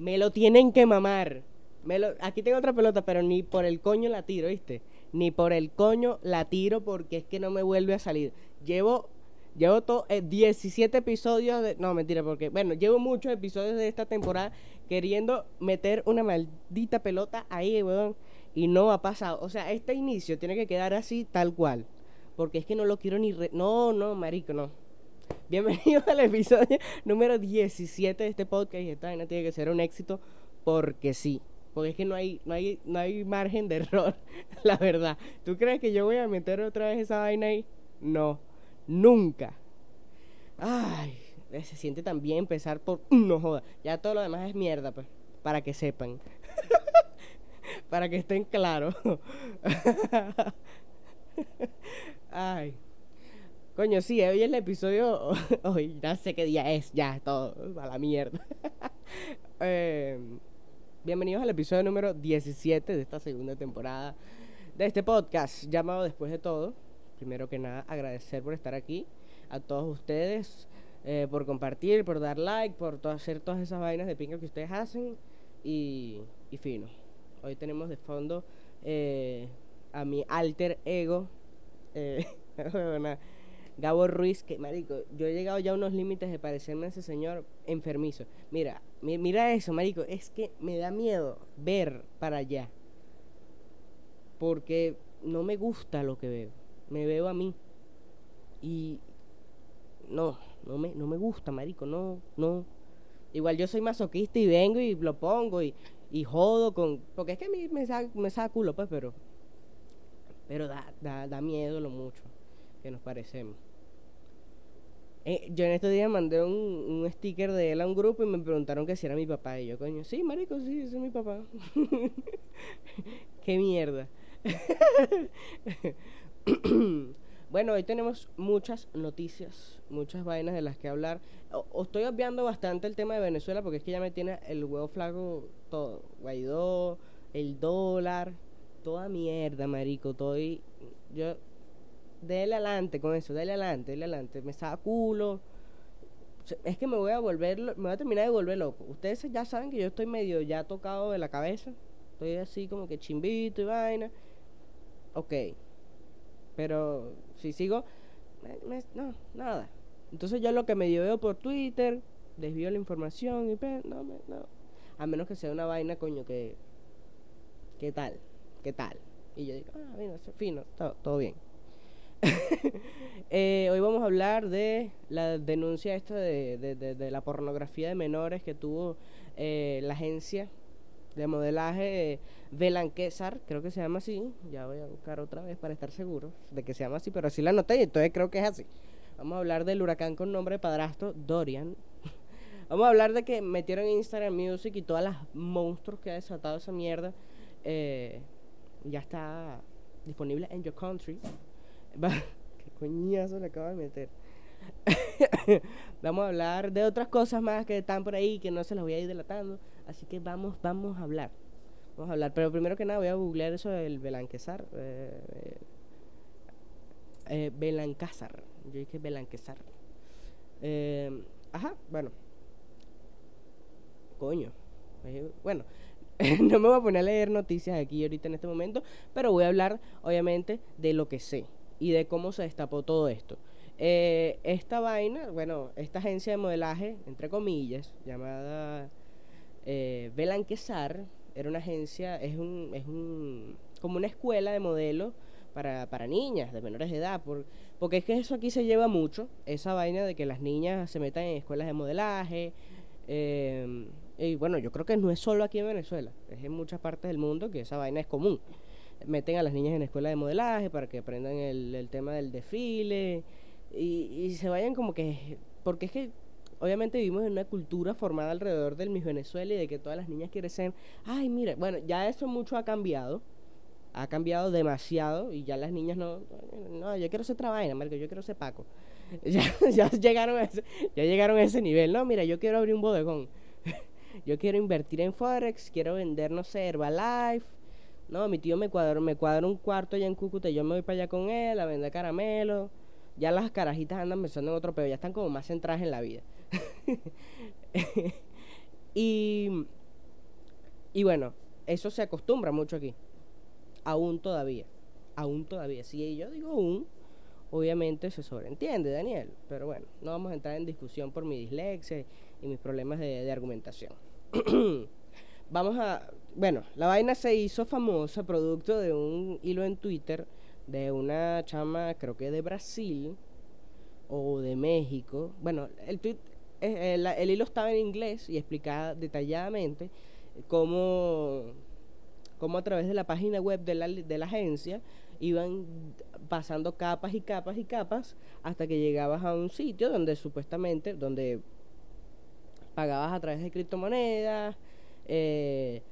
Me lo tienen que mamar. Aquí tengo otra pelota, pero ni por el coño la tiro, ¿viste? Ni por el coño la tiro porque es que no me vuelve a salir. Llevo Llevo to, 17 episodios de... No, mentira, porque... Bueno, llevo muchos episodios de esta temporada queriendo meter una maldita pelota ahí, weón. Y no ha pasado. O sea, este inicio tiene que quedar así, tal cual. Porque es que no lo quiero ni... No, no, marico, no. Bienvenido al episodio número 17 de este podcast. Esta vaina tiene que ser un éxito porque sí. Porque es que no hay, no hay, no hay margen de error, la verdad. ¿Tú crees que yo voy a meter otra vez esa vaina ahí? No nunca. Ay, se siente tan bien empezar por no joda. Ya todo lo demás es mierda, pues, para que sepan. para que estén claros. Ay. Coño, sí, hoy es el episodio. Hoy ya sé qué día es, ya, todo. A la mierda. Em, bienvenidos al episodio número 17 de esta segunda temporada de este podcast llamado Después de todo primero que nada agradecer por estar aquí, a todos ustedes, eh, por compartir, por dar like, por hacer todas esas vainas de pinga que ustedes hacen y, fino. Hoy tenemos de fondo eh, a mi alter ego, eh, Gabo Ruiz, que marico, yo he llegado ya a unos límites de parecerme a ese señor enfermizo. Mira, mira eso, marico, es que me da miedo ver para allá. Porque no me gusta lo que veo me veo a mí. Y no, no me, no me gusta, marico, no, no. Igual yo soy masoquista y vengo y lo pongo y, y jodo con... Porque es que a mí me saca, me culo, pues, pero... Pero da, da, da miedo lo mucho que nos parecemos. Eh, yo en estos días mandé un, un, sticker de él a un grupo y me preguntaron que si era mi papá. Y yo, coño, sí, marico, sí, ese es mi papá. Qué mierda. bueno, hoy tenemos muchas noticias, muchas vainas de las que hablar. O, estoy obviando bastante el tema de Venezuela porque es que ya me tiene el huevo flaco todo. Guaidó, el dólar, toda mierda, marico. Estoy. Yo. Dele adelante con eso, dele adelante, dele adelante. Me saca culo. Es que me voy a volver, me voy a terminar de volver loco. Ustedes ya saben que yo estoy medio ya tocado de la cabeza. Estoy así como que chimbito y vaina. Ok, pero si sigo, no, nada. Entonces yo lo que me veo por Twitter, desvío la información y no, no. A menos que sea una vaina, coño, que... ¿Qué tal? ¿Qué tal? Y yo digo, ah, mira, fino, todo, bien. Eh, hoy vamos a hablar de la denuncia esta de, de, la pornografía de menores que tuvo eh, la agencia de modelaje Belanquesar, creo que se llama así. Ya voy a buscar otra vez para estar seguro de que se llama así, pero así la anoté y entonces creo que es así. Vamos a hablar del huracán con nombre de padrastro, Dorian. Vamos a hablar de que metieron Instagram Music y todas las monstruos que ha desatado esa mierda. Eh, ya está disponible en Your Country. Qué coñazo le acabo de meter. vamos a hablar de otras cosas más que están por ahí que no se las voy a ir delatando. Así que vamos, vamos a hablar. Vamos a hablar. Pero primero que nada voy a googlear eso del Belanquezar. Eh, eh, Belancázar. Yo dije Belanquezar. Eh, ajá, bueno. Coño. Eh, bueno, no me voy a poner a leer noticias aquí ahorita en este momento, pero voy a hablar obviamente de lo que sé y de cómo se destapó todo esto. Eh, esta vaina, bueno, esta agencia de modelaje, entre comillas, llamada eh, Belanquesar, era una agencia, es un, es un, como una escuela de modelos para, para niñas de menores de edad, por, porque es que eso aquí se lleva mucho, esa vaina de que las niñas se metan en escuelas de modelaje, eh, y bueno, yo creo que no es solo aquí en Venezuela, es en muchas partes del mundo que esa vaina es común. Meten a las niñas en escuela de modelaje para que aprendan el, tema del desfile, y, se vayan como que... Porque es que obviamente vivimos en una cultura formada alrededor del Miss Venezuela y de que todas las niñas quieren ser, ay, mira, bueno, ya eso mucho ha cambiado, ha cambiado demasiado y ya las niñas no, no, yo quiero ser otra vaina, yo quiero ser Paco. Ya, ya llegaron a ese, ya llegaron a ese nivel, no, mira, yo quiero abrir un bodegón. yo quiero invertir en Forex, quiero vender, no sé, Herbalife. No, mi tío me cuadró, me un cuarto allá en Cúcuta, yo me voy para allá con él a vender caramelos ya las carajitas andan pensando en otro pero ya están como más centradas en la vida. y Y bueno, eso se acostumbra mucho aquí. Aún todavía. Aún todavía. Si yo digo aún, obviamente se sobreentiende, Daniel. Pero bueno, no vamos a entrar en discusión por mi dislexia y mis problemas de, de argumentación. vamos a... Bueno, la vaina se hizo famosa producto de un hilo en Twitter de una chama, creo que de Brasil o de México. Bueno, eh, el, el hilo estaba en inglés y explicaba detalladamente cómo, cómo a través de la página web de la, de la agencia iban pasando capas y capas y capas hasta que llegabas a un sitio donde supuestamente, donde pagabas a través de criptomonedas, eh,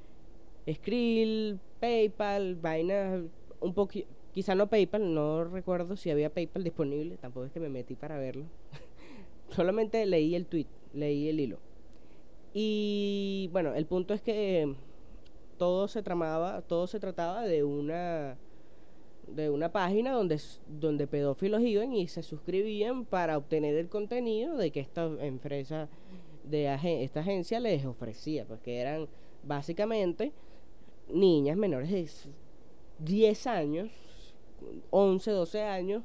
Skrill, PayPal, vainas un poquito, quizá no PayPal, no recuerdo si había PayPal disponible, tampoco es que me metí para verlo. Solamente leí el tweet, leí el hilo. Y bueno, el punto es que todo se tramaba, todo se trataba de una de una página donde, donde pedófilos iban y se suscribían para obtener el contenido de que esta empresa de esta agencia les ofrecía, porque pues, eran básicamente niñas menores de 10 años, 11, 12 años,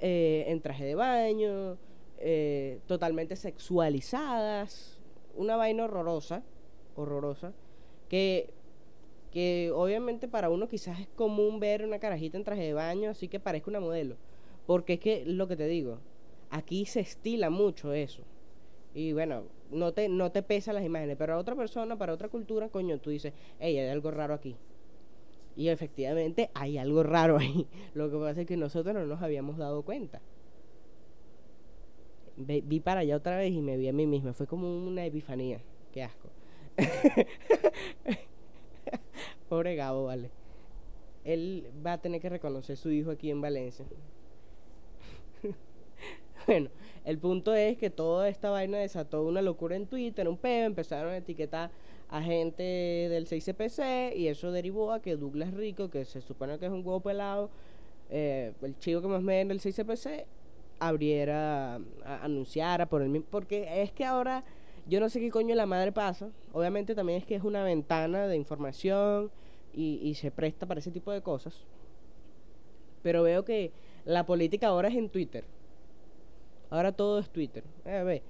eh, en traje de baño, eh, totalmente sexualizadas, una vaina horrorosa, horrorosa, que, que obviamente para uno quizás es común ver una carajita en traje de baño, así que parezca una modelo, porque es que lo que te digo, aquí se estila mucho eso. Y bueno, no te, no te pesan las imágenes, pero a otra persona, para otra cultura, coño, tú dices, hey, hay algo raro aquí. Y efectivamente hay algo raro ahí. Lo que pasa es que nosotros no nos habíamos dado cuenta. vi para allá otra vez y me vi a mí misma. Fue como una epifanía. Qué asco. Pobre Gabo, vale. Él va a tener que reconocer a su hijo aquí en Valencia. bueno, el punto es que toda esta vaina desató una locura en Twitter, un peo, empezaron a etiquetar a gente del 6CPC y eso derivó a que Douglas Rico, que se supone que es un huevo pelado, eh, el chico que más me en el 6CPC, abriera, anunciara por el mismo. Porque es que ahora yo no sé qué coño la madre pasa. Obviamente también es que es una ventana de información y, y se presta para ese tipo de cosas. Pero veo que la política ahora es en Twitter. Ahora todo es Twitter. Eh, ve,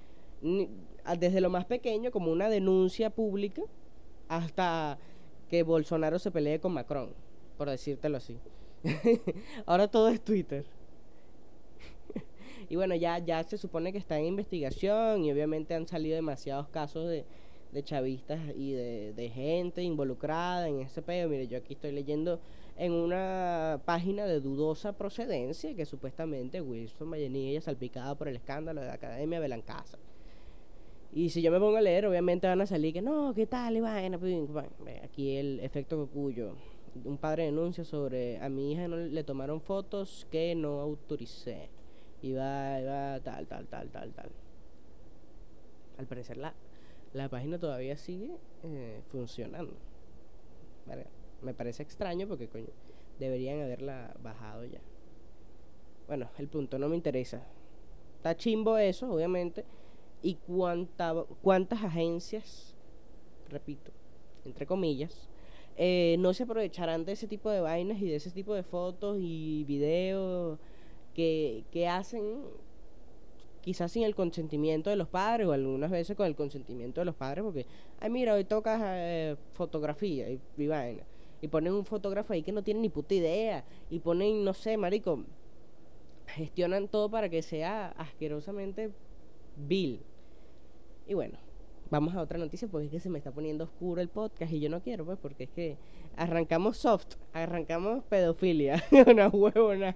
desde lo más pequeño, como una denuncia pública, hasta que Bolsonaro se pelee con Macron, por decírtelo así. Ahora todo es Twitter. y bueno, ya, ya se supone que está en investigación y obviamente han salido demasiados casos de, de chavistas y de, de, gente involucrada en ese pedo. Mire, yo aquí estoy leyendo en una página de dudosa procedencia que supuestamente Wilson Mayenilla salpicada por el escándalo de la Academia Belancasa. Y si yo me pongo a leer, obviamente van a salir que no, ¿qué tal? Y pues, aquí el efecto cocuyo. Un padre denuncia sobre a mi hija no le tomaron fotos que no autoricé. Y va, va, tal, tal, tal, tal, tal. Al parecer la, la página todavía sigue eh, funcionando. Me parece extraño porque coño, deberían haberla bajado ya. Bueno, el punto no me interesa. Está chimbo eso, obviamente y cuánta, cuántas agencias, repito, entre comillas, eh, no se aprovecharán de ese tipo de vainas y de ese tipo de fotos y videos que, que hacen quizás sin el consentimiento de los padres o algunas veces con el consentimiento de los padres porque, ay mira, hoy tocas eh, fotografía y, y. Y ponen un fotógrafo ahí que no tiene ni puta idea. Y ponen, no sé, marico, gestionan todo para que sea asquerosamente vil. Y bueno, vamos a otra noticia porque es que se me está poniendo oscuro el podcast y yo no quiero, pues, porque es que arrancamos soft, arrancamos pedofilia, una huevona.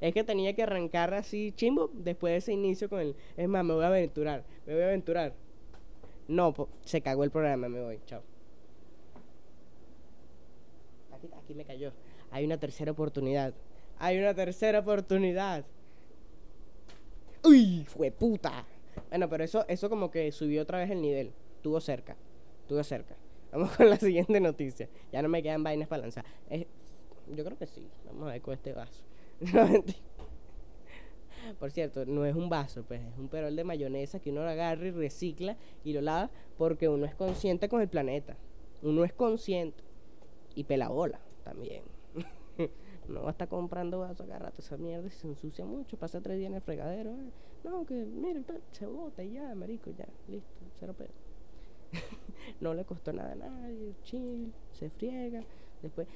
es que tenía que arrancar así chimbo después de ese inicio con el. Es más, me voy a aventurar, me voy a aventurar. No, se cagó el programa, me voy, chao. Aquí, me cayó. Hay una tercera oportunidad. Hay una tercera oportunidad. ¡Uy! ¡Fue puta! Bueno, pero eso, eso como que subió otra vez el nivel. Tuvo cerca. Tuvo cerca. Vamos con la siguiente noticia. Ya no me quedan vainas para lanzar. yo creo que sí. Vamos a ver con este vaso. Por cierto, no es un vaso, pues es un perol de mayonesa que uno lo agarra y recicla y lo lava porque uno es consciente con el planeta. uno es consciente y pela bola también. no va a estar comprando vasos cada rato esa mierda se ensucia mucho, pasa tres días en el fregadero. eh. No, que mire, se bota y ya, marico, ya, listo, cero pedo. no le costó nada a nadie, chill, se friega, después,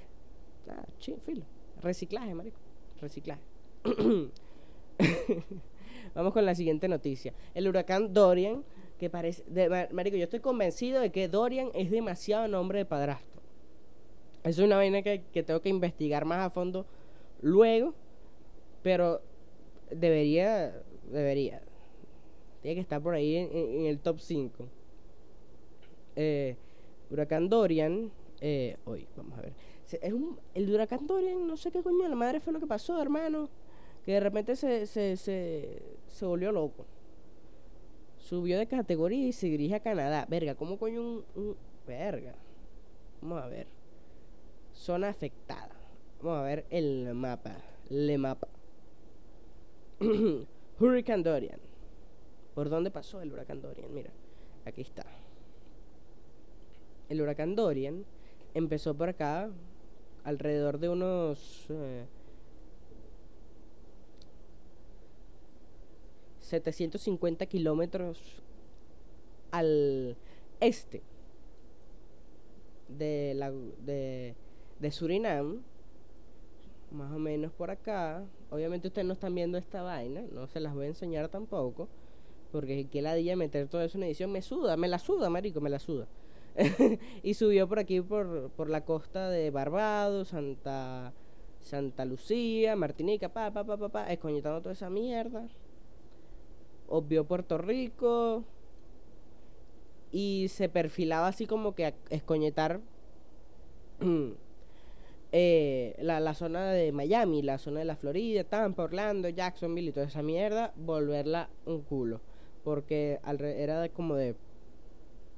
nada, chill, filo. Reciclaje, marico, reciclaje. Vamos con la siguiente noticia. El huracán Dorian, que parece, de, ma- marico, yo estoy convencido de que Dorian es demasiado nombre de padrastro. Es una vaina que, que tengo que investigar más a fondo luego, pero debería, debería. Tiene que estar por ahí en, el top 5. Eh, huracán Dorian, eh, hoy, vamos a ver. Es un, el huracán Dorian, no sé qué coño, la madre fue lo que pasó, hermano. Que de repente se, se, se, se volvió loco. Subió de categoría y se dirige a Canadá. Verga, ¿cómo coño un, un- Verga. Vamos a ver. Zona afectada. Vamos a ver el mapa. Le mapa. Hurricane Dorian. ¿Por dónde pasó el huracán Dorian? Mira, aquí está. El huracán Dorian empezó por acá alrededor de unos eh, 750 kilómetros al este de, la, de, de Surinam, más o menos por acá. Obviamente ustedes no están viendo esta vaina, no se las voy a enseñar tampoco, porque que la día meter todo eso en edición me suda, me la suda, marico, me la suda. y subió por aquí por, por la costa de Barbados, Santa Santa Lucía, Martinica, pa pa pa pa, pa escoñetando toda esa mierda. Obvio Puerto Rico y se perfilaba así como que a escoñetar eh, la, la zona de Miami, la zona de la Florida, Tampa, Orlando, Jacksonville y toda esa mierda, volverla un culo. Porque alre- era como de.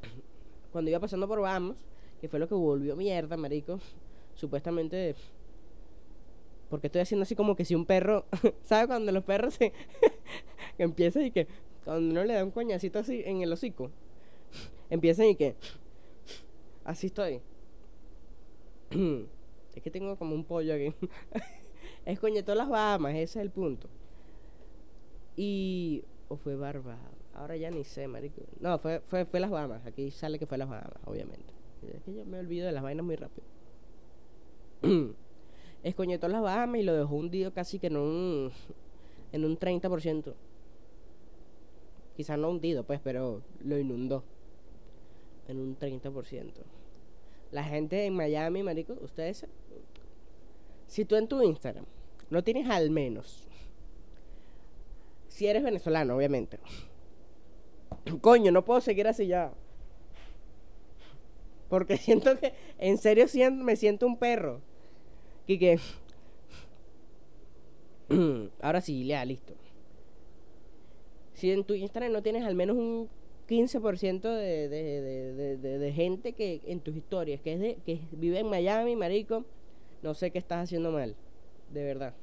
Cuando iba pasando por Bahamas, que fue lo que volvió mierda, marico. Supuestamente. Porque estoy haciendo así como que si un perro. ¿Sabes cuando los perros se. empiezan y que. Cuando uno le da un coñacito así en el hocico. Empiezan y que. Así estoy. Es que tengo como un pollo aquí. es coñetó las Bahamas, ese es el punto. Y. O fue Barbados. Ahora ya ni sé, marico. No, fue, fue, fue las Bahamas. Aquí sale que fue las Bahamas, obviamente. Es que yo me olvido de las vainas muy rápido. Escoñetó las Bahamas y lo dejó hundido casi que en un. En un 30%. Quizás no hundido, pues, pero lo inundó. En un 30%. La gente en Miami, marico, ustedes. Si tú en tu Instagram no tienes al menos. Si eres venezolano, obviamente. Coño, no puedo seguir así ya. Porque siento que, en serio, siento, me siento un perro. Y que. Ahora sí, ya, listo. Si en tu Instagram no tienes al menos un 15% de, de, de, de, de, gente que en tus historias, que es de, que vive en Miami, marico, no sé qué estás haciendo mal. De verdad.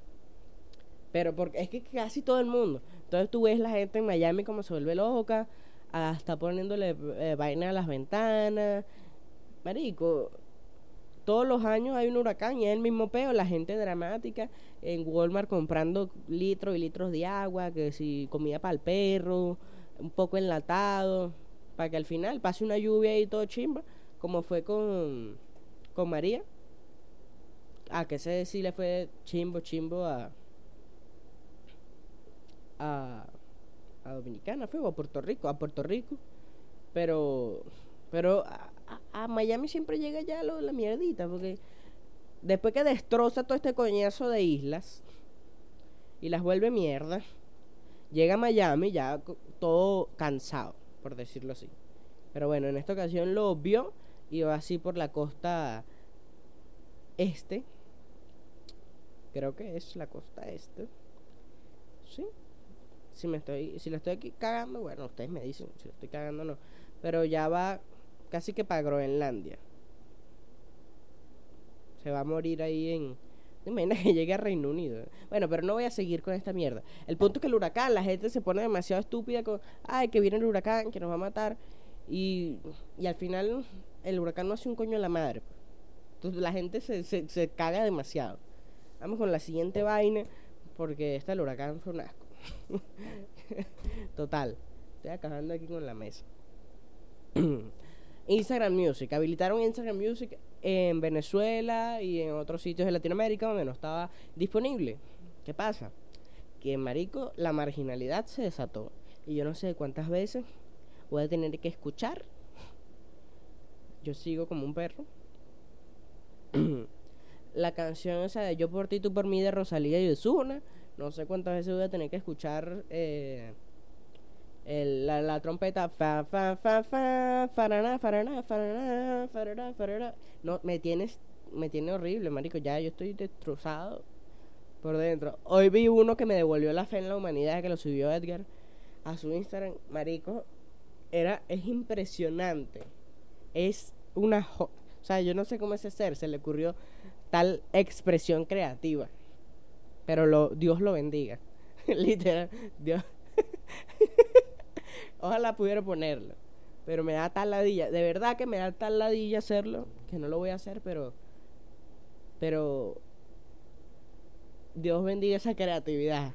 Pero porque es que casi todo el mundo. Entonces tú ves la gente en Miami como se vuelve loca, hasta poniéndole eh, vaina a las ventanas. Marico, todos los años hay un huracán y es el mismo peo, la gente dramática en Walmart comprando litros y litros de agua, que si comida para el perro, un poco enlatado, para que al final pase una lluvia y todo chimba, como fue con, con María. A que ese sí le fue chimbo, chimbo a, a, a Dominicana, fue o a Puerto Rico, a Puerto Rico. Pero, pero a, a- Miami siempre llega ya lo, la mierdita, porque después que destroza todo este coñazo de islas y las vuelve mierda, llega a Miami ya todo cansado, por decirlo así. Pero bueno, en esta ocasión lo vio y va así por la costa este. Creo que es la costa este. Sí. Si me estoy, si lo estoy aquí cagando, bueno, ustedes me dicen si lo estoy cagando o no. Pero ya va casi que para Groenlandia. Se va a morir ahí en. ¿Te imaginas que llegue a Reino Unido? Bueno, pero no voy a seguir con esta mierda. El punto es que el huracán, la gente se pone demasiado estúpida con. Ay, que viene el huracán, que nos va a matar. Y, y al final el huracán no hace un coño a la madre. Entonces la gente se, se, se caga demasiado. Vamos con la siguiente vaina, porque esta el huracán fue un asco. Total. Estoy acabando aquí con la mesa. Instagram Music. Habilitaron Instagram Music en Venezuela y en otros sitios de Latinoamérica donde no estaba disponible. ¿Qué pasa? Que marico, la marginalidad se desató. Y yo no sé cuántas veces voy a tener que escuchar. Yo sigo como un perro. la canción esa de Yo por ti, tú por mí de Rosalía y Ozuna. No sé cuántas veces voy a tener que escuchar eh, el- la, la trompeta. Fa, fa, fa, fa, farana, farana, farana, farana, farana. No, me tienes, me tiene horrible, marico. Ya yo estoy destrozado por dentro. Hoy vi uno que me devolvió la fe en la humanidad que lo subió Edgar a su Instagram, marico. Era, es impresionante. Es una o sea, yo no sé cómo ese ser se le ocurrió tal expresión creativa. Pero lo, Dios lo bendiga. Literal, Dios. Ojalá pudiera ponerlo. Pero me da tal ladilla. De verdad que me da tal ladilla hacerlo. Que no lo voy a hacer, pero. Pero. Dios bendiga esa creatividad.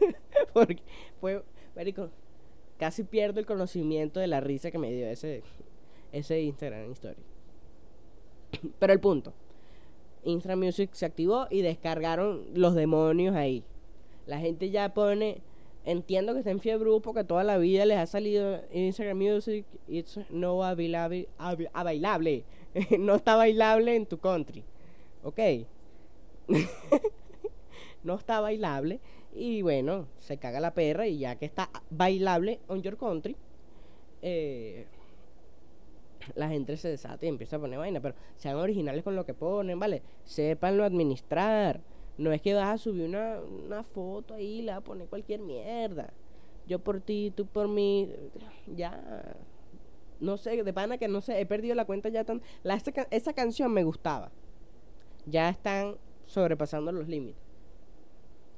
Porque fue. Marico, casi pierdo el conocimiento de la risa que me dio ese. Ese Instagram Story. Pero el punto. Instagram Music se activó y descargaron los demonios ahí. La gente ya pone. Entiendo que está en fiebre porque toda la vida les ha salido Instagram Music. It's no bailable. bailable. no está bailable en tu country. Ok. no está bailable. Y bueno, se caga la perra. Y ya que está bailable on your country. Eh, la gente se desata y empieza a poner vaina, pero sean originales con lo que ponen, ¿vale? Sépanlo administrar. No es que vas a subir una, una foto ahí y le vas a poner cualquier mierda. Yo por ti, tú por mí. Ya. No sé, de pana que no sé, he perdido la cuenta ya tan. La, esa, esa canción me gustaba. Ya están sobrepasando los límites.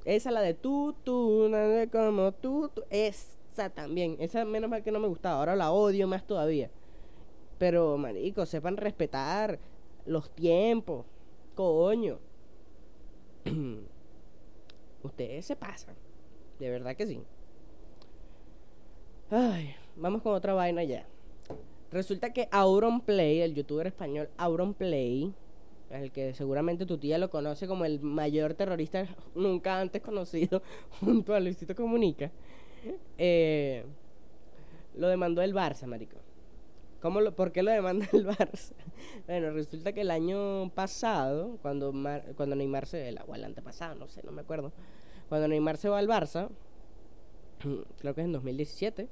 Esa, la de tú, tú, como tú, tú. Esa también. Esa menos mal que no me gustaba. Ahora la odio más todavía. Pero, marico, sepan respetar los tiempos. Coño. Ustedes se pasan. De verdad que sí. Ay, vamos con otra vaina ya. Resulta que Auronplay, el youtuber español Auronplay, el que seguramente tu tía lo conoce como el mayor terrorista nunca antes conocido junto a Luisito Comunica, eh, lo demandó el Barça, marico. ¿Cómo lo, ¿Por qué lo demanda el Barça? Bueno, resulta que el año pasado, cuando, Mar- cuando Neymar se... O el antepasado, no sé, no me acuerdo. Cuando Neymar se va al Barça, creo que es en 2017.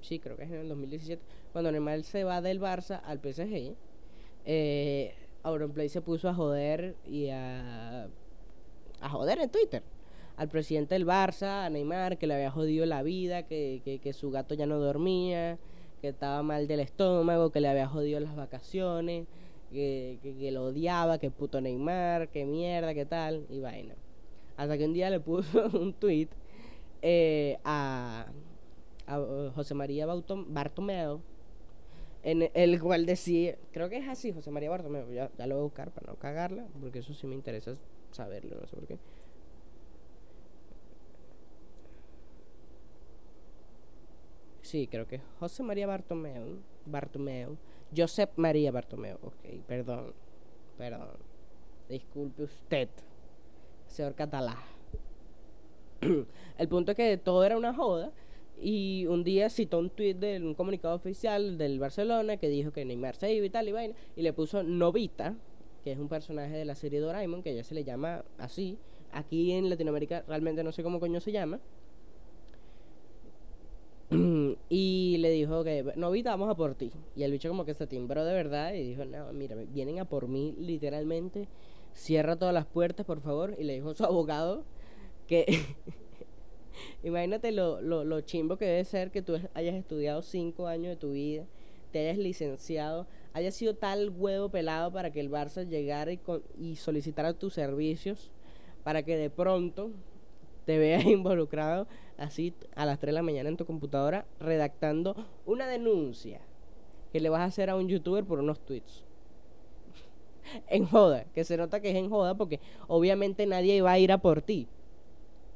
Sí, creo que es en el 2017. Cuando Neymar se va del Barça al PSG, eh, Auronplay se puso a joder y a... A joder en Twitter. Al presidente del Barça, a Neymar, que le había jodido la vida, que, que, que su gato ya no dormía, que estaba mal del estómago, que le había jodido las vacaciones, que, que, lo odiaba, que puto Neymar, que mierda, que tal, y vaina. Hasta que un día le puso un tweet eh, a, uh, José María Bartomeu, en el cual decía, creo que es así, José María Bartomeu, ya, ya lo voy a buscar para no cagarla, porque eso sí me interesa saberlo, no sé por qué. Sí, creo que José María Bartomeu. Bartomeu. Josep María Bartomeu. Ok, perdón. Perdón. Disculpe usted, señor Catalá. El punto es que todo era una joda. Y un día citó un tweet de un comunicado oficial del Barcelona que dijo que Neymar se iba y tal y vaina. Y le puso Novita, que es un personaje de la serie Doraemon, que ya se le llama así. Aquí en Latinoamérica realmente no sé cómo coño se llama. y le dijo que, Novita, vamos a por ti. Y el bicho como que se timbró de verdad y dijo, no, mira, vienen a por mí literalmente. Cierra todas las puertas, por favor. Y le dijo a su abogado que... Imagínate lo, lo, lo chimbo que debe ser que tú hayas estudiado cinco años de tu vida, te hayas licenciado, hayas sido tal huevo pelado para que el Barça llegara y, con- y solicitara tus servicios, para que de pronto te veas involucrado así a las 3 de la mañana en tu computadora redactando una denuncia que le vas a hacer a un youtuber por unos tweets. en joda, que se nota que es en joda porque obviamente nadie va a ir a por ti.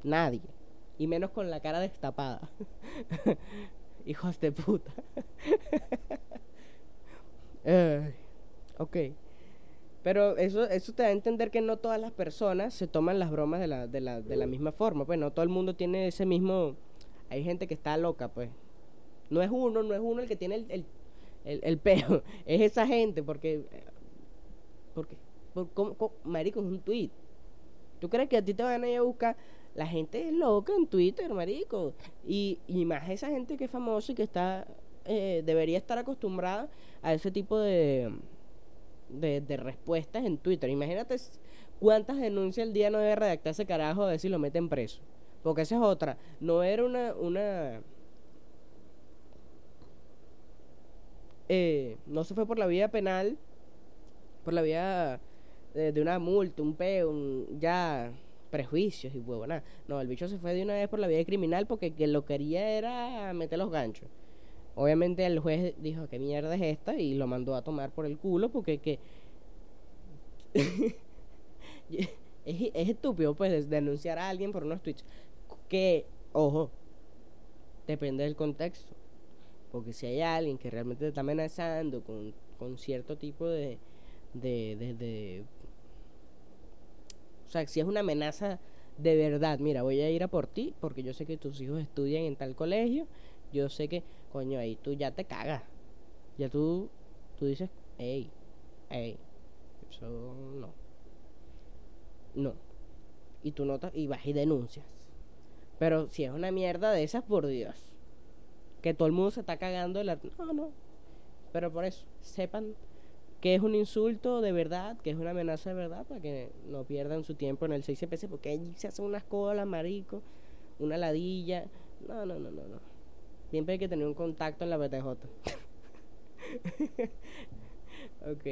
Nadie. Y menos con la cara destapada. Hijos de puta. ok. Pero eso, eso te da a entender que no todas las personas se toman las bromas de la, de la, de la misma forma. Pues no todo el mundo tiene ese mismo... Hay gente que está loca, pues. No es uno, no es uno el que tiene el, el, el, peo. Es esa gente, porque... Porque... Por, ¿cómo, marico, es un tweet. ¿Tú crees que a ti te van a ir a buscar? La gente es loca en Twitter, marico. Y, y más esa gente que es famosa y que está... Eh, debería estar acostumbrada a ese tipo de de, respuestas en Twitter. Imagínate cuántas denuncias al día no debe redactar ese carajo a ver si lo meten preso. Porque esa es otra. No era una. una eh, no se fue por la vía penal, por la vía de, una multa, un peo, un, ya prejuicios y huevo, nada. No, el bicho se fue de una vez por la vía criminal porque que lo quería era meter los ganchos. Obviamente el juez dijo, ¿qué mierda es esta? Y lo mandó a tomar por el culo porque que... es, es, estúpido pues denunciar a alguien por unos tweets. Que, ojo, depende del contexto. Porque si hay alguien que realmente te está amenazando con, con cierto tipo de, de, de, de... O sea, si es una amenaza de verdad, mira, voy a ir a por ti porque yo sé que tus hijos estudian en tal colegio yo sé que, coño, ahí tú ya te cagas. Ya tú, tú dices, hey, hey, eso no. No. Y tú notas, y vas y denuncias. Pero si es una mierda de esas, por Dios. Que todo el mundo se está cagando la... No, no. Pero por eso, sepan que es un insulto de verdad, que es una amenaza de verdad, para que no pierdan su tiempo en el 6 CPC, porque allí se hacen unas colas, marico, una ladilla. No, no, no, no, no. Siempre hay que tener un contacto en la BTJ. ok.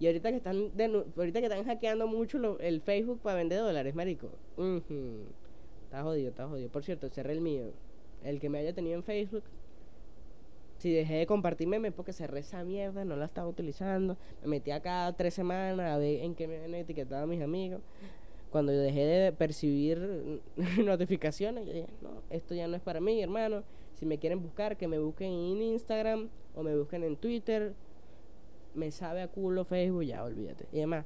Y ahorita que están ahorita que están hackeando mucho el Facebook para vender dólares, marico. Está jodido, está jodido. Por cierto, cerré el mío. El que me haya tenido en Facebook. Si dejé de compartir memes porque cerré esa mierda, no la estaba utilizando. Me metí acá tres semanas a ver en qué me etiquetado mis amigos. Cuando yo dejé de percibir notificaciones, yo dije, no, esto ya no es para mí, hermano. Si me quieren buscar, que me busquen en Instagram o me busquen en Twitter. Me sabe a culo Facebook, ya olvídate. Y además,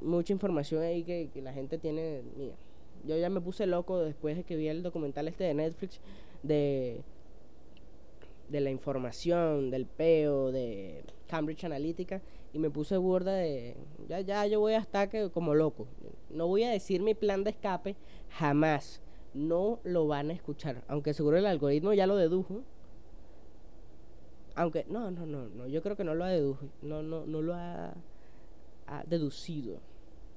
mucha información ahí que, la gente tiene. Mira, yo ya me puse loco después de que vi el documental este de Netflix de de la información, del peo, de Cambridge Analytica y me puse burda de ya ya yo voy a estar que como loco. No voy a decir mi plan de escape jamás, no lo van a escuchar. Aunque seguro el algoritmo ya lo dedujo. Aunque, no, no, no, no, yo creo que no lo ha deducido. No, no, no lo ha, deducido.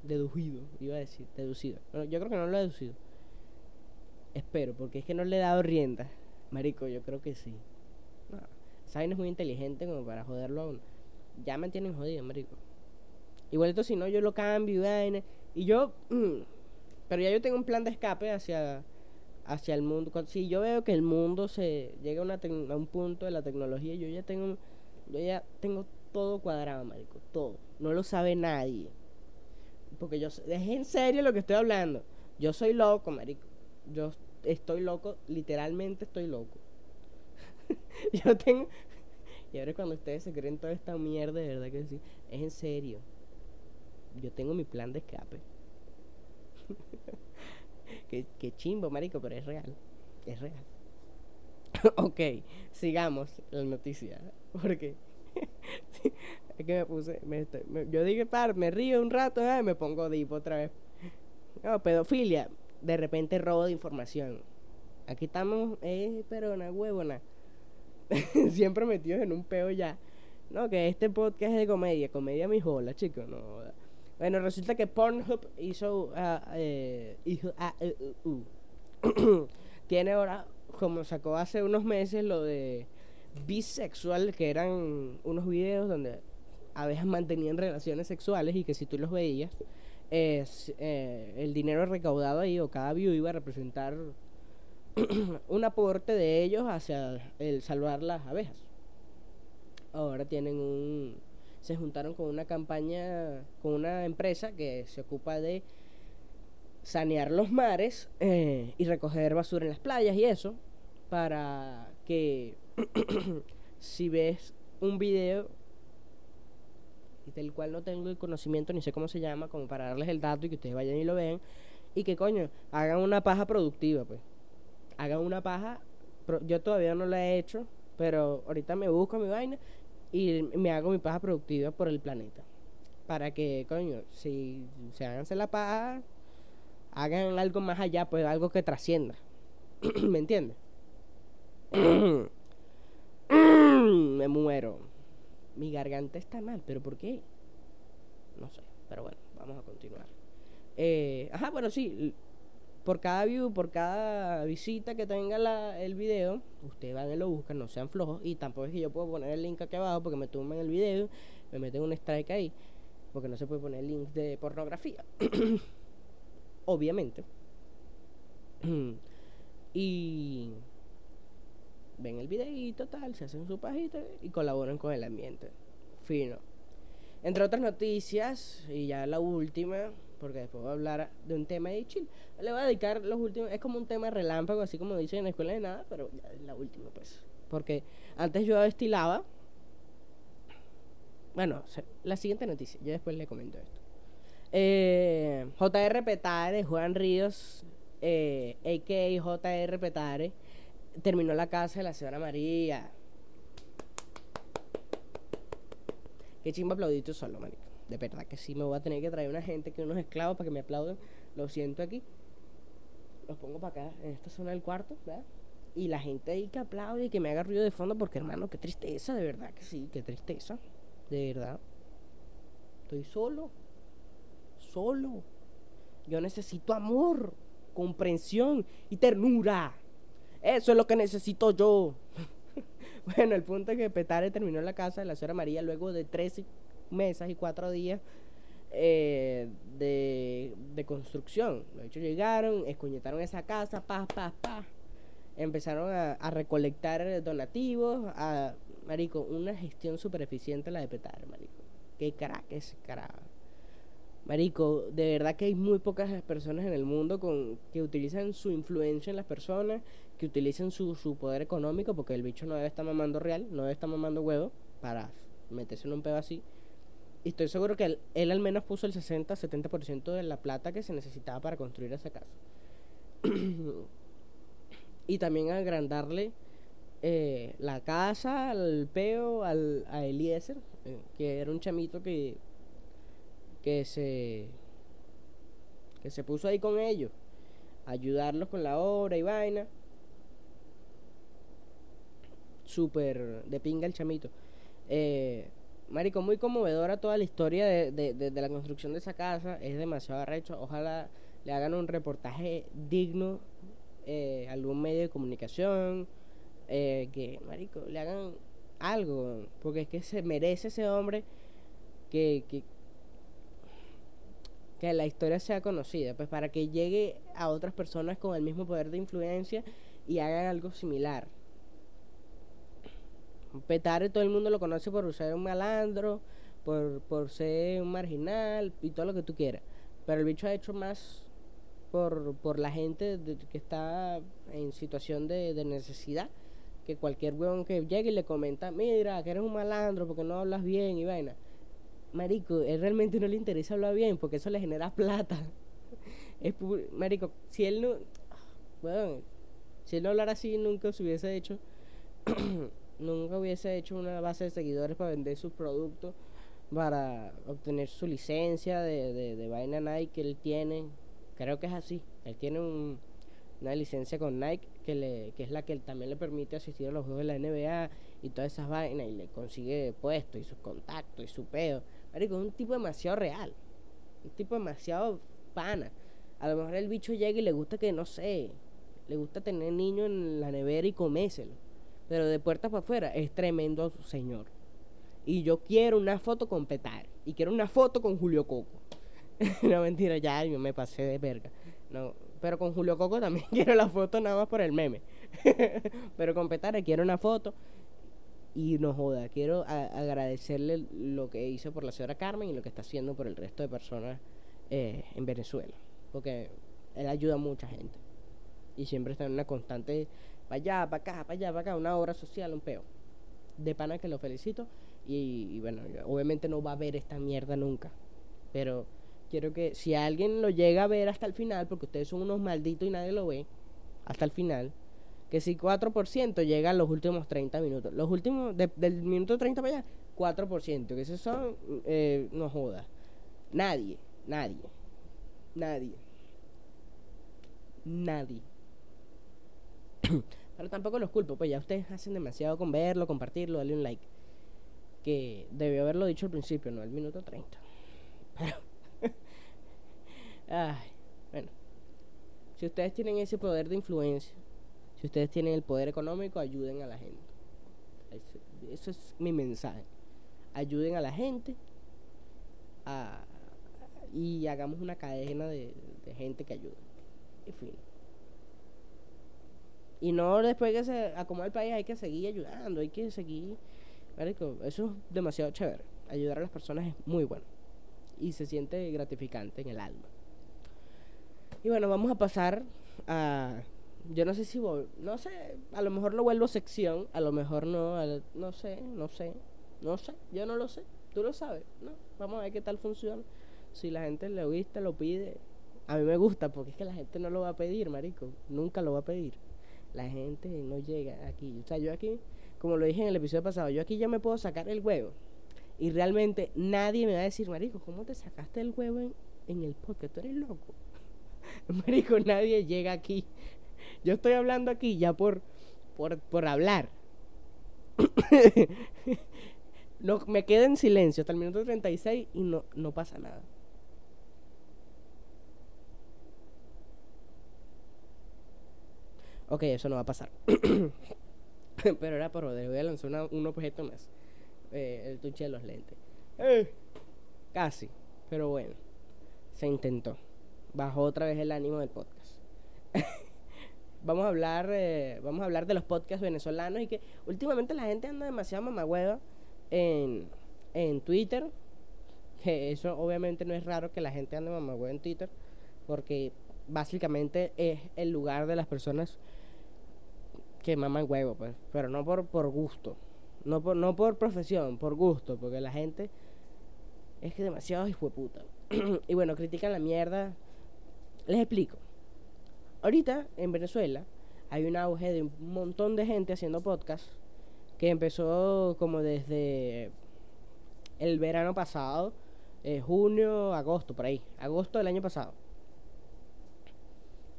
Deducido, iba a decir, deducido. Yo creo que no lo ha deducido. Espero, porque es que no le he dado rienda. Marico, yo creo que sí. No, Saben es muy inteligente como para joderlo aún. Ya me tienen jodido, marico. Igualito si no, yo lo cambio y yo... Mm, pero ya yo tengo un plan de escape hacia, hacia el mundo. Si yo veo que el mundo se llega a, un punto de la tecnología, yo ya tengo yo ya tengo todo cuadrado, marico, todo. No lo sabe nadie. Porque yo es en serio lo que estoy hablando. Yo soy loco, marico. Yo estoy loco, literalmente estoy loco. yo tengo y ahora cuando ustedes se creen toda esta mierda, de verdad que sí, es en serio. Yo tengo mi plan de escape. qué, chimbo, marico, pero es real. Es real. ok, sigamos la noticia. Porque es que me puse. yo dije, par, me río un rato, y me pongo dipo otra vez. No, pedofilia. De repente robo de información. Aquí estamos, eh, pero una huevona. Siempre metidos en un peo ya. No, que este podcast es de comedia. Comedia mi jola, chicos. No, bueno, resulta que Pornhub hizo. Uh, eh, hizo uh, uh, tiene ahora, como sacó hace unos meses, lo de bisexual, que eran unos videos donde a veces mantenían relaciones sexuales y que si tú los veías, es, eh, el dinero recaudado ahí o cada view iba a representar un aporte de ellos hacia el salvar las abejas. ahora tienen un se juntaron con una campaña con una empresa que se ocupa de sanear los mares eh, y recoger basura en las playas y eso para que si ves un video del cual no tengo el conocimiento ni sé cómo se llama como para darles el dato y que ustedes vayan y lo vean y que coño hagan una paja productiva pues. Hagan una paja yo todavía no la he hecho pero ahorita me busco mi vaina y me hago mi paja productiva por el planeta. Para que, coño, si se háganse la paja, hagan algo más allá, pues algo que trascienda. ¿Me entiendes? me muero. Mi garganta está mal, pero ¿por qué? No sé, pero bueno, vamos a continuar. Eh, ajá, bueno, sí, por cada view, por cada visita que tenga el video, ustedes van y lo buscan, no sean flojos. Y tampoco es que yo puedo poner el link aquí abajo porque me tumban el video, me meten un strike ahí, porque no se puede poner link de pornografía. Obviamente. y ven el videito, tal, se hacen su pajita y colaboran con el ambiente. Fino. Entre otras noticias, y ya la última, porque después voy a hablar de un tema de chill. Le voy a dedicar los últimos, es como un tema relámpago, así como dicen en la escuela de nada, pero la última, pues. Porque antes yo destilaba. Bueno, la siguiente noticia, yo después le comento esto. Eh, JR Petare, Juan Ríos, eh, a.k.a. JR Petare, terminó la casa de la señora María. Qué chimba aplaudito solo, marico de verdad que sí me voy a tener que traer una gente que unos esclavos para que me aplaudan. Lo siento aquí. Los pongo para acá, en esta zona del cuarto, ¿verdad? Y la gente ahí que aplaude y que me haga ruido de fondo, porque hermano, qué tristeza, de verdad que sí, qué tristeza. De verdad. Estoy solo. Solo. Yo necesito amor, comprensión y ternura. Eso es lo que necesito yo. bueno, el punto es que Petare terminó la casa de la señora María luego de 13 mesas y cuatro días eh, de, de, construcción. Los hechos llegaron, escuñetaron esa casa, pa, pa, pa. Empezaron a, recolectar donativos, a, marico, una gestión súper eficiente la de Petar, marico. Qué crack ese carajo. Marico, de verdad que hay muy pocas personas en el mundo con, que utilizan su influencia en las personas, que utilizan su, su poder económico, porque el bicho no debe estar mamando real, no debe estar mamando huevo para meterse en un pedo así. Y estoy seguro que él, al menos puso el 60-70% de la plata que se necesitaba para construir esa casa. y también agrandarle eh, la casa al peo, al, a Eliezer, eh, que era un chamito que, que se que se puso ahí con ellos, ayudarlos con la obra y vaina. Súper de pinga el chamito. Eh, Marico, muy conmovedora toda la historia de, de, la construcción de esa casa. Es demasiado arrecho. Ojalá le hagan un reportaje digno eh, algún medio de comunicación. Eh, que, Marico, le hagan algo. Porque es que se merece ese hombre que, que, que la historia sea conocida. Pues para que llegue a otras personas con el mismo poder de influencia y hagan algo similar. Petare todo el mundo lo conoce por ser un malandro, por, por ser un marginal y todo lo que tú quieras. Pero el bicho ha hecho más por, por la gente que está en situación de, necesidad que cualquier weón que llegue y le comenta, mira, que eres un malandro porque no hablas bien y vaina. Marico, él realmente no le interesa hablar bien porque eso le genera plata. Es marico, si él no, bueno, si él no hablara así nunca se hubiese hecho nunca hubiese hecho una base de seguidores para vender sus productos, para obtener su licencia de, de, de vaina Nike que él tiene. Creo que es así. Él tiene un, una licencia con Nike que, le, que es la que también le permite asistir a los juegos de la NBA y todas esas vainas y le consigue puestos y sus contactos y su pedo. Marico, es un tipo demasiado real. Un tipo demasiado pana. A lo mejor el bicho llega y le gusta que, no sé, le gusta tener niños en la nevera y comérselo pero de puertas para afuera es tremendo señor. Y yo quiero una foto con Petar. Y quiero una foto con Julio Coco. no mentira, ya yo me pasé de verga. No, pero con Julio Coco también quiero la foto nada más por el meme. pero con Petare quiero una foto. Y no joda, quiero agradecerle lo que hizo por la señora Carmen y lo que está haciendo por el resto de personas eh, en Venezuela. Porque él ayuda a mucha gente. Y siempre está en una constante, para allá, para acá, para allá, para acá, una obra social, un peo. De pana que lo felicito. Y, bueno, obviamente no va a ver esta mierda nunca. Pero quiero que si alguien lo llega a ver hasta el final, porque ustedes son unos malditos y nadie lo ve, hasta el final, que si 4% llega a los últimos 30 minutos. Los últimos, del minuto 30 para allá, 4%, que esos son, eh, no joda. Nadie, nadie, nadie, nadie. Pero tampoco los culpo, pues ya ustedes hacen demasiado con verlo, compartirlo, darle un like. Que debió haberlo dicho al principio, no al minuto 30. Pero. Ay, bueno. Si ustedes tienen ese poder de influencia, si ustedes tienen el poder económico, ayuden a la gente. Eso, es mi mensaje. Ayuden a la gente y hagamos una cadena de, de gente que ayude. En fin. Y no después que se acomoda el país hay que seguir ayudando, hay que seguir... eso es demasiado chévere. Ayudar a las personas es muy bueno. Y se siente gratificante en el alma. Y bueno, vamos a pasar a... Yo no sé si... No sé, a lo mejor lo vuelvo sección, a lo mejor no, no sé, no sé, no sé, yo no lo sé. Tú lo sabes, ¿no? Vamos a ver qué tal funciona. Si la gente le gusta, lo pide. A mí me gusta porque es que la gente no lo va a pedir, marico. Nunca lo va a pedir la gente no llega aquí. O sea, yo aquí, como lo dije en el episodio pasado, yo aquí ya me puedo sacar el huevo. Y realmente nadie me va a decir, Marico, ¿cómo te sacaste el huevo en, el podcast? Tú eres loco. Marico, nadie llega aquí. Yo estoy hablando aquí ya por, por, por hablar. no, me quedo en silencio hasta el minuto 36 y no, no pasa nada. Ok, eso no va a pasar. Pero era por joder, voy a lanzar un objeto más. Eh, el tuche de los lentes. Eh, casi, pero bueno. Se intentó. Bajó otra vez el ánimo del podcast. vamos a hablar eh, vamos a hablar de los podcasts venezolanos y que últimamente la gente anda demasiado mamagüeva en, en Twitter. Que eso obviamente no es raro que la gente ande mamagüeva en Twitter. Porque básicamente es el lugar de las personas que maman huevo, pues. Pero no por, por gusto. No por, no por profesión, por gusto. Porque la gente es que demasiado hijo puta. y bueno, critican la mierda. Les explico. Ahorita en Venezuela hay un auge de un montón de gente haciendo podcast que empezó como desde el verano pasado, eh, junio, agosto, por ahí, agosto del año pasado.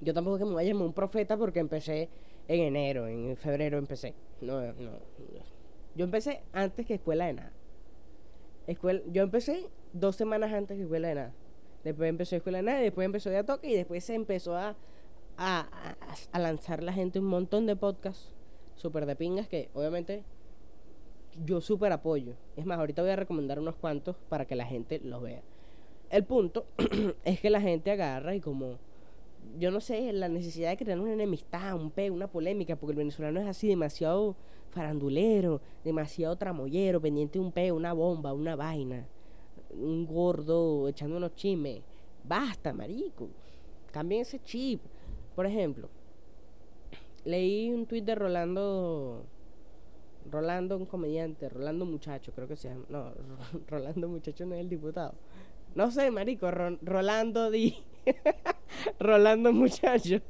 Yo tampoco es que me vaya a un profeta porque empecé en enero, en febrero empecé. No, no. Yo empecé antes que escuela de nada. Escuela, yo empecé dos semanas antes que escuela de nada. Después empezó escuela de nada, y después empezó de a toque y después se empezó a, a, a, lanzar la gente un montón de podcasts súper de pingas que obviamente yo súper apoyo. Es más, ahorita voy a recomendar unos cuantos para que la gente los vea. El punto es que la gente agarra y como yo no sé, la necesidad de crear una enemistad, un pe, una polémica, porque el venezolano es así demasiado farandulero, demasiado tramoyero, pendiente de un pe, una bomba, una vaina, un gordo echando unos chimes. Basta, marico. Cambien ese chip. Por ejemplo, leí un tuit de Rolando. Rolando, un comediante, Rolando Muchacho, creo que se llama. No, Rolando Muchacho no es el diputado. No sé, marico, Rolando Di. Rolando Muchacho.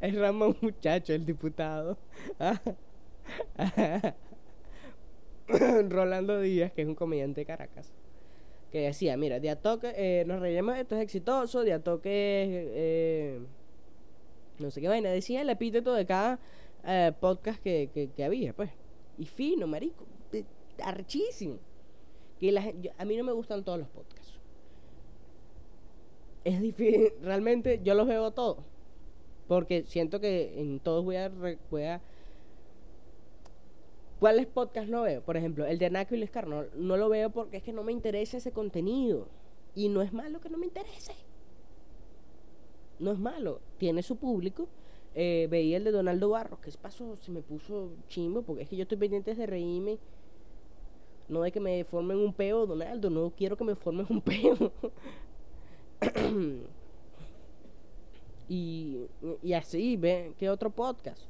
Es Ramón Muchacho, el diputado. Rolando Díaz, que es un comediante de Caracas. Que decía, mira, de toque, eh, nos reímos, esto es exitoso, de toque, eh, no sé qué vaina. Decía el epíteto de cada eh, podcast que, que, había, pues. Y fino, marico. Archísimo. Que a mí no me gustan todos los podcasts es difícil, realmente yo los veo todos. Porque siento que en todos voy a, voy a ¿Cuáles podcasts no veo? Por ejemplo, el de Anaco y Luis no, no lo veo porque es que no me interesa ese contenido. Y no es malo que no me interese. No es malo. Tiene su público. Eh, veía el de Donaldo Barros. ¿Qué pasó? Se me puso chimbo porque es que yo estoy pendiente de reírme. No de que me formen un peo, Donaldo. No quiero que me formen un peo. y, y así, ve, ¿qué otro podcast?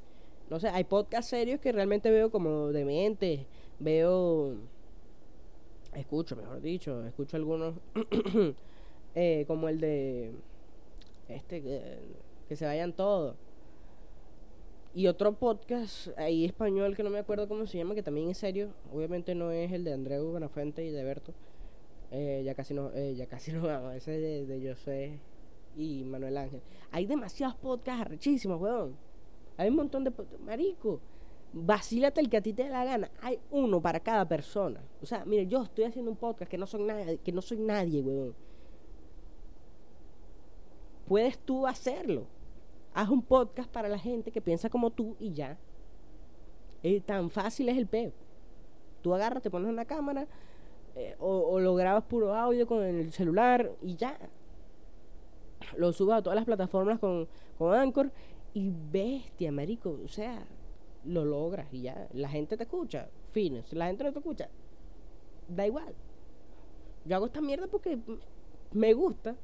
No sé, hay podcasts serios que realmente veo como demente. Veo. Escucho, mejor dicho. Escucho algunos. eh, como el de. Este, que se vayan todos. Y otro podcast ahí español que no me acuerdo cómo se llama, que también es serio. Obviamente no es el de Andreu Buenafuente y de Berto. Eh, ya casi no, eh, ya casi no vamos. Ese de, de José y Manuel Ángel. Hay demasiados podcasts arrechísimos, weón. Hay un montón de... Marico, vacílate el que a ti te dé la gana. Hay uno para cada persona. O sea, mire, yo estoy haciendo un podcast que no soy nadie, que no soy nadie, weón. Puedes tú hacerlo. Haz un podcast para la gente que piensa como tú y ya. Es tan fácil es el peo. Tú agarras, te pones una cámara eh, o, lo grabas puro audio con el celular y ya. Lo subas a todas las plataformas con, con Anchor y bestia, marico. O sea, lo logras y ya. La gente te escucha. Fines. La gente no te escucha. Da igual. Yo hago esta mierda porque me gusta.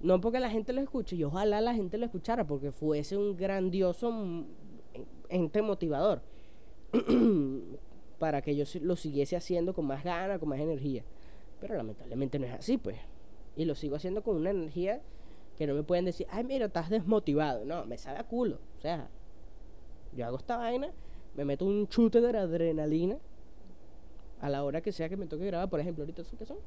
No porque la gente lo escuche. Y ojalá la gente lo escuchara porque fuese un grandioso ente motivador. para que yo lo siguiese haciendo con más ganas, con más energía. Pero lamentablemente no es así, pues. Y lo sigo haciendo con una energía que no me pueden decir, ay, mira, estás desmotivado. No, me sabe a culo. O sea, yo hago esta vaina, me meto un chute de adrenalina a la hora que sea que me toque grabar. Por ejemplo, ahorita, ¿qué son?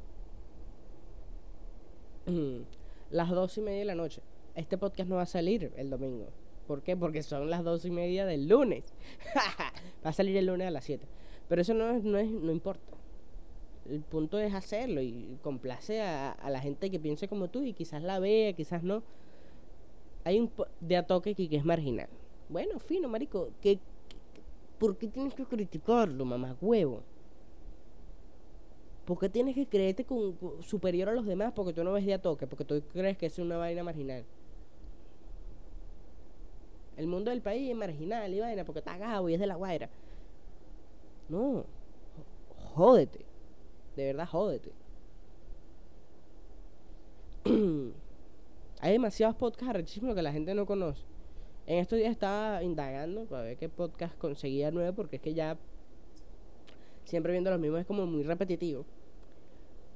las dos y media de la noche. Este podcast no va a salir el domingo. ¿Por qué? Porque son las dos y media del lunes. va a salir el lunes a las 7. Pero eso no, es, no, es, no importa el punto es hacerlo y complace a, la gente que piense como tú y quizás la vea, quizás no. Hay un de a toque que, es marginal. Bueno, fino, marico. ¿qué, por qué tienes que criticarlo, mamá huevo? ¿Por qué tienes que creerte con, superior a los demás porque tú no ves de a toque? Porque tú crees que es una vaina marginal. El mundo del país es marginal y vaina porque está gabo y es de la guaira. No. Jódete. De verdad, jódete. Hay demasiados podcasts arrechísimos que la gente no conoce. En estos días estaba indagando para ver qué podcast conseguía nuevo, porque es que ya siempre viendo los mismos es como muy repetitivo.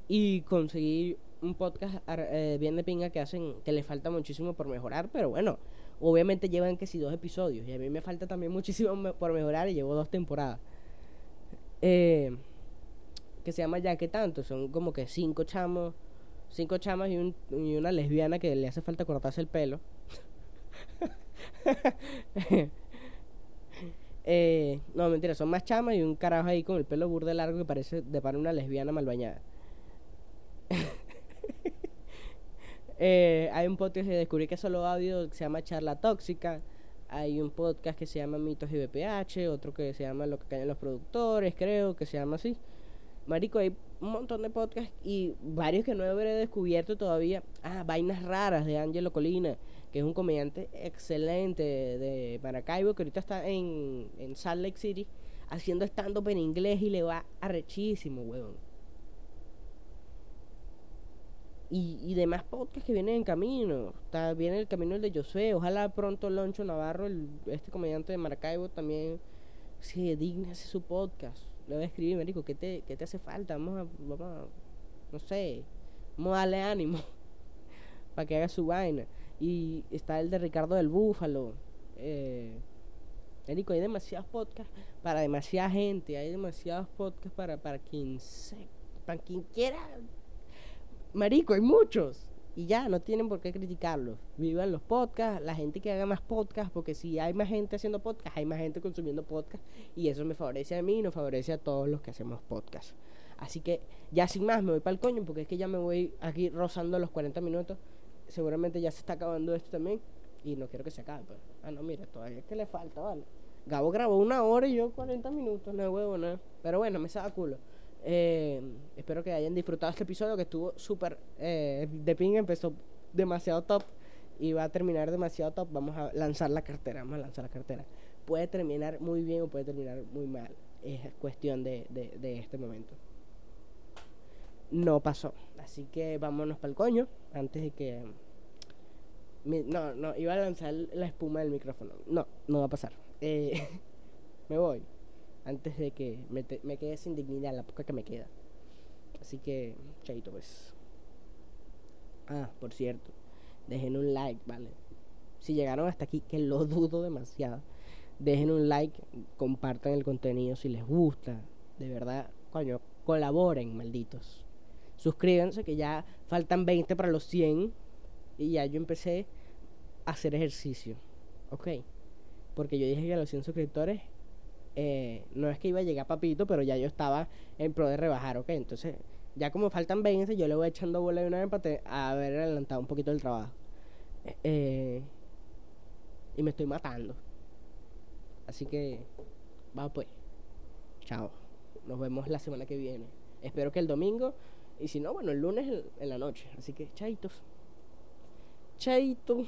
Y conseguí un podcast eh, bien de pinga que hacen, que le falta muchísimo por mejorar, pero bueno, obviamente llevan que si dos episodios, y a mí me falta también muchísimo por mejorar y llevo dos temporadas. Eh, que se llama Ya que tanto. Son como que cinco chamos, cinco chamas y, un, una lesbiana que le hace falta cortarse el pelo. eh, no, mentira, son más chamas y un carajo ahí con el pelo burde largo que parece de para una lesbiana mal bañada. eh, hay un podcast que descubrí que solo audio que se llama Charla Tóxica. Hay un podcast que se llama Mitos y BPH, otro que se llama Lo que callan los productores, creo que se llama así. Marico, hay un montón de podcasts y varios que no habré descubierto todavía. Ah, Vainas Raras de Angelo Colina, que es un comediante excelente de, Maracaibo, que ahorita está en, en Salt Lake City haciendo stand-up en inglés y le va arrechísimo, weón. Y, y demás podcasts que vienen en camino. Está, viene el camino el de Josué. Ojalá pronto Loncho Navarro, el, este comediante de Maracaibo, también se digne hacer su podcast le voy a escribir, me dijo, ¿qué te, qué te hace falta? Vamos a, vamos a, no sé, vamos a darle ánimo para que haga su vaina. Y está el de Ricardo del Búfalo. Eh, hay demasiados podcasts para demasiada gente, hay demasiados podcasts para, para quien se, para quien quiera. Marico, hay muchos. Y ya, no tienen por qué criticarlos. Vivan los podcasts, la gente que haga más podcasts, porque si hay más gente haciendo podcasts, hay más gente consumiendo podcasts. Y eso me favorece a mí y nos favorece a todos los que hacemos podcasts. Así que ya sin más, me voy para el coño, porque es que ya me voy aquí rozando los 40 minutos. Seguramente ya se está acabando esto también. Y no quiero que se acabe. Pero, ah, no, mira, todavía es que le falta, ¿vale? Gabo grabó una hora y yo 40 minutos, no huevo, nada. Pero bueno, me saca culo. Eh, espero que hayan disfrutado este episodio que estuvo súper eh, de ping, empezó demasiado top y va a terminar demasiado top, vamos a lanzar la cartera, vamos a lanzar la cartera. Puede terminar muy bien o puede terminar muy mal. Es cuestión de, de, este momento. No pasó. Así que vámonos para el coño antes de que... no, no, iba a lanzar la espuma del micrófono. No, no va a pasar. Eh, me voy. Antes de que me, me quede sin dignidad la poca que me queda. Así que, chaito pues. Ah, por cierto dejen un like, ¿vale? Si llegaron hasta aquí, que lo dudo demasiado, dejen un like, compartan el contenido si les gusta, de verdad, coño, colaboren, malditos. Suscríbanse que ya faltan 20 para los 100 y ya yo empecé a hacer ejercicio, ¿ok? Porque yo dije que a los 100 suscriptores eh, no es que iba a llegar papito, pero ya yo estaba en pro de rebajar, ¿ok? Entonces ya como faltan 20, yo le voy echando bola de una vez para haber adelantado un poquito el trabajo. Eh, y me estoy matando. Así que, va pues. Chao. Nos vemos la semana que viene. Espero que el domingo. Y si no, bueno, el lunes en la noche. Así que, chaitos. Chaito.